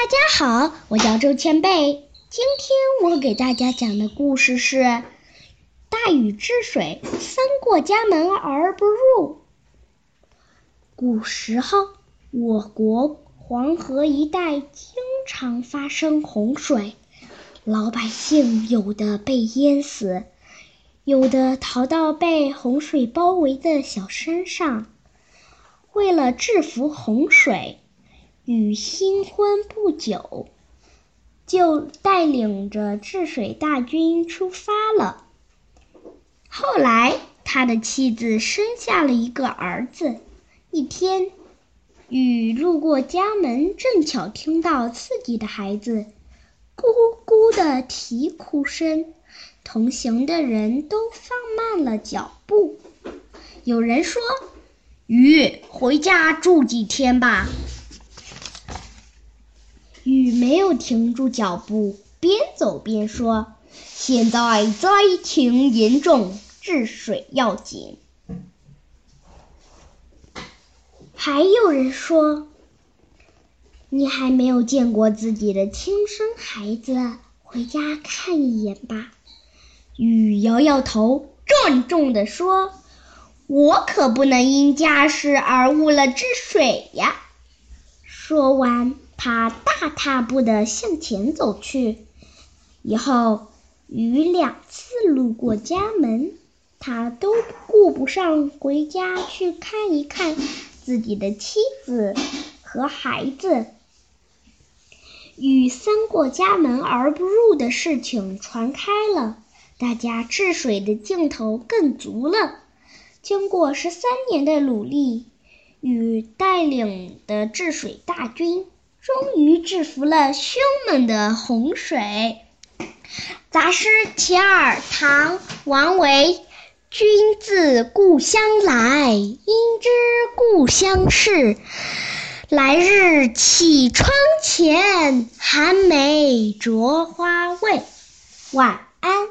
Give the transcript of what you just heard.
大家好，我叫周前辈。今天我给大家讲的故事是《大禹治水，三过家门而不入》。古时候，我国黄河一带经常发生洪水，老百姓有的被淹死，有的逃到被洪水包围的小山上。为了制服洪水，禹新婚不久，就带领着治水大军出发了。后来，他的妻子生下了一个儿子。一天，禹路过家门，正巧听到自己的孩子“咕咕”的啼哭声，同行的人都放慢了脚步。有人说。禹，回家住几天吧。没有停住脚步，边走边说：“现在灾情严重，治水要紧。”还有人说：“你还没有见过自己的亲生孩子，回家看一眼吧。”禹摇摇头，郑重地说。我可不能因家事而误了治水呀！说完，他大踏步地向前走去。以后，禹两次路过家门，他都顾不上回家去看一看自己的妻子和孩子。禹三过家门而不入的事情传开了，大家治水的劲头更足了。经过十三年的努力，禹带领的治水大军终于制服了凶猛的洪水。杂诗其二：唐·王维。君自故乡来，应知故乡事。来日绮窗前，寒梅著花未。晚安。